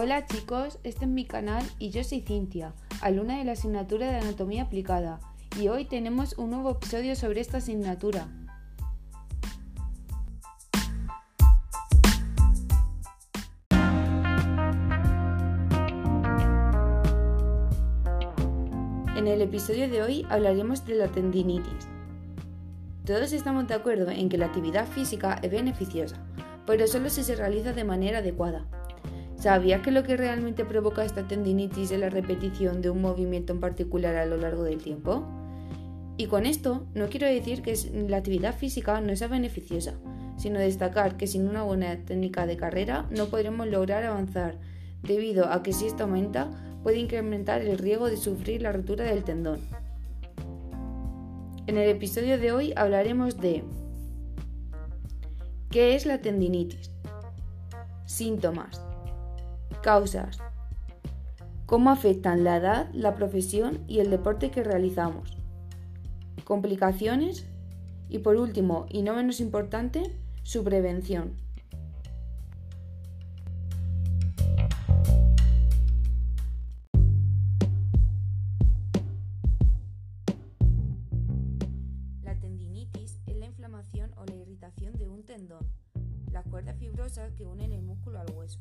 Hola chicos, este es mi canal y yo soy Cintia, alumna de la asignatura de Anatomía Aplicada, y hoy tenemos un nuevo episodio sobre esta asignatura. En el episodio de hoy hablaremos de la tendinitis. Todos estamos de acuerdo en que la actividad física es beneficiosa, pero solo si se realiza de manera adecuada. ¿Sabías que lo que realmente provoca esta tendinitis es la repetición de un movimiento en particular a lo largo del tiempo? Y con esto no quiero decir que la actividad física no sea beneficiosa, sino destacar que sin una buena técnica de carrera no podremos lograr avanzar, debido a que si esto aumenta puede incrementar el riesgo de sufrir la rotura del tendón. En el episodio de hoy hablaremos de ¿Qué es la tendinitis? Síntomas. Causas. Cómo afectan la edad, la profesión y el deporte que realizamos. Complicaciones. Y por último, y no menos importante, su prevención. o la irritación de un tendón, las cuerdas fibrosas que unen el músculo al hueso.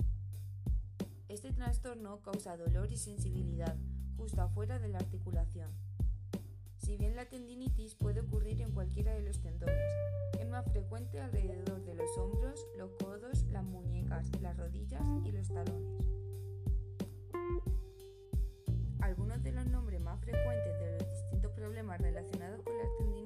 Este trastorno causa dolor y sensibilidad justo afuera de la articulación. Si bien la tendinitis puede ocurrir en cualquiera de los tendones, es más frecuente alrededor de los hombros, los codos, las muñecas, las rodillas y los talones. Algunos de los nombres más frecuentes de los distintos problemas relacionados con la tendinitis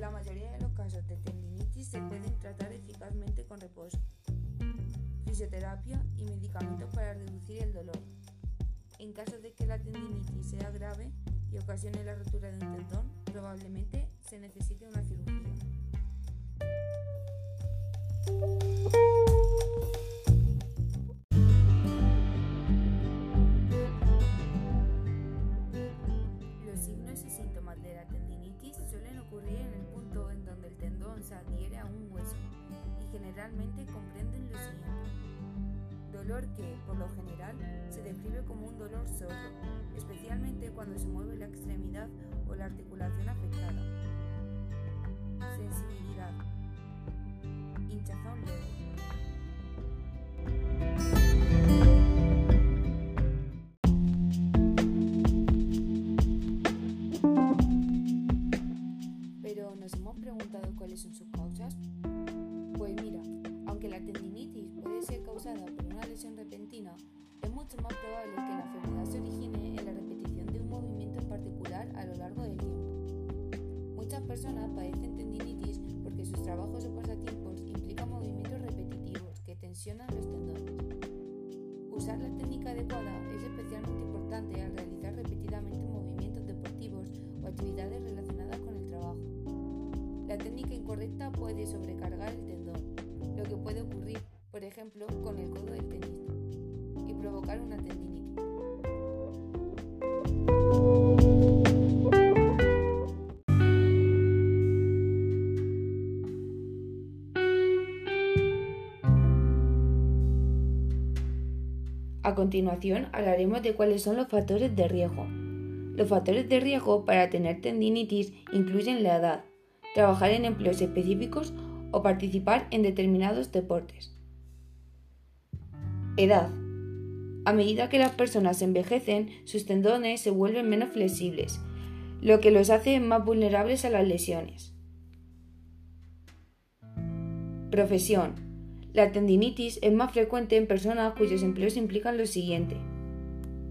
La mayoría de los casos de tendinitis se pueden tratar eficazmente con reposo, fisioterapia y medicamentos para reducir el dolor. En caso de que la tendinitis sea grave y ocasione la rotura de un tendón, probablemente se necesite una cirugía. General, se describe como un dolor sordo, especialmente cuando se mueve la extremidad o la articulación afectada. Sensibilidad. Hinchazón leve. Muchas personas padecen tendinitis porque sus trabajos o pasatiempos implican movimientos repetitivos que tensionan los tendones. Usar la técnica adecuada es especialmente importante al realizar repetidamente movimientos deportivos o actividades relacionadas con el trabajo. La técnica incorrecta puede sobrecargar el tendón, lo que puede ocurrir, por ejemplo, con el codo del tenista, y provocar una tendinitis. A continuación hablaremos de cuáles son los factores de riesgo. Los factores de riesgo para tener tendinitis incluyen la edad, trabajar en empleos específicos o participar en determinados deportes. Edad. A medida que las personas envejecen, sus tendones se vuelven menos flexibles, lo que los hace más vulnerables a las lesiones. Profesión. La tendinitis es más frecuente en personas cuyos empleos implican lo siguiente.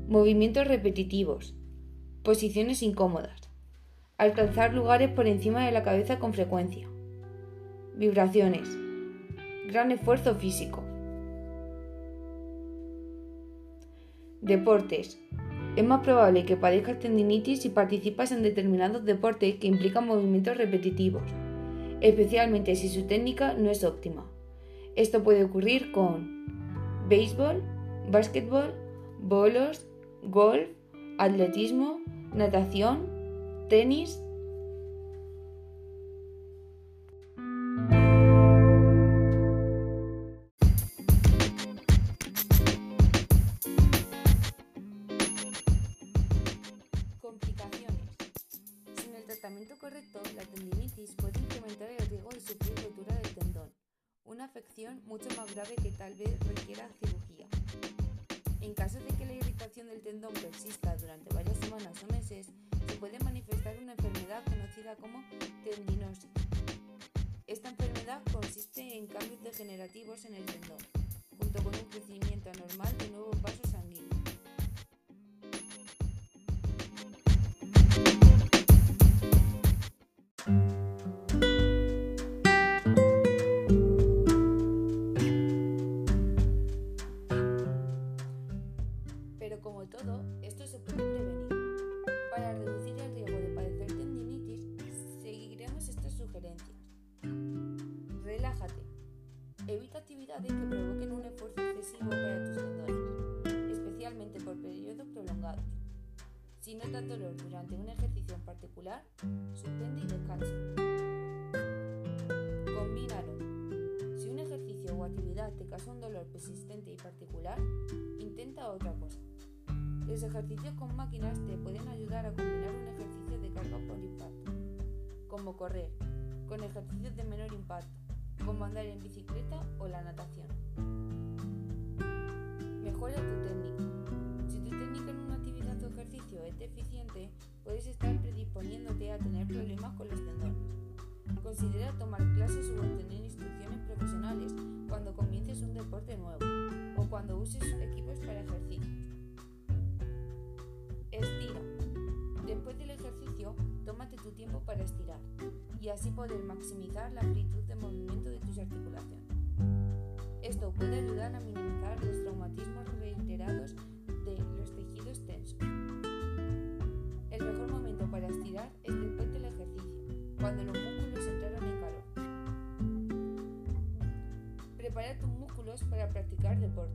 Movimientos repetitivos. Posiciones incómodas Alcanzar lugares por encima de la cabeza con frecuencia. Vibraciones. Gran esfuerzo físico. Deportes. Es más probable que padezcas tendinitis si participas en determinados deportes que implican movimientos repetitivos, especialmente si su técnica no es óptima. Esto puede ocurrir con béisbol, básquetbol, bolos, golf, atletismo, natación, tenis, afección mucho más grave que tal vez requiera cirugía. En caso de que la irritación del tendón persista durante varias semanas o meses, se puede manifestar una enfermedad conocida como tendinosis. Esta enfermedad consiste en cambios degenerativos en el tendón, junto con un crecimiento anormal de nuevos vasos sanguíneos. Durante un ejercicio en particular, suspende y descansa. Combínalo. Si un ejercicio o actividad te causa un dolor persistente y particular, intenta otra cosa. Los ejercicios con máquinas te pueden ayudar a combinar un ejercicio de carga por impacto, como correr, con ejercicios de menor impacto, como andar en bicicleta o la natación. Mejora tu técnica. Si tu técnica en una actividad o ejercicio es deficiente, puedes estar predisponiéndote a tener problemas con los tendones. Considera tomar clases o obtener instrucciones profesionales cuando comiences un deporte nuevo o cuando uses equipos para ejercicios. Estira. Después del ejercicio, tómate tu tiempo para estirar y así poder maximizar la amplitud de movimiento de tus articulaciones. Esto puede ayudar a minimizar los traumatismos reiterados estirar es después del ejercicio, cuando los músculos entraron en calor. Prepara tus músculos para practicar deporte.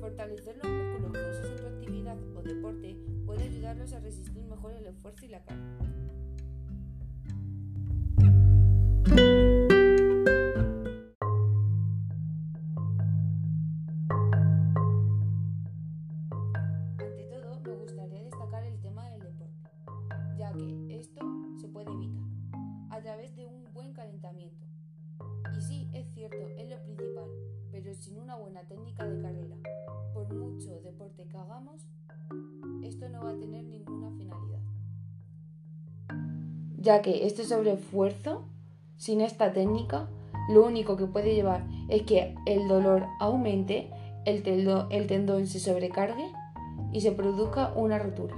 Fortalecer los músculos que usas en tu actividad o deporte puede ayudarlos a resistir mejor el esfuerzo y la carga. Una buena técnica de carrera, por mucho deporte que hagamos, esto no va a tener ninguna finalidad. Ya que este sobreesfuerzo, sin esta técnica, lo único que puede llevar es que el dolor aumente, el, el tendón se sobrecargue y se produzca una rotura.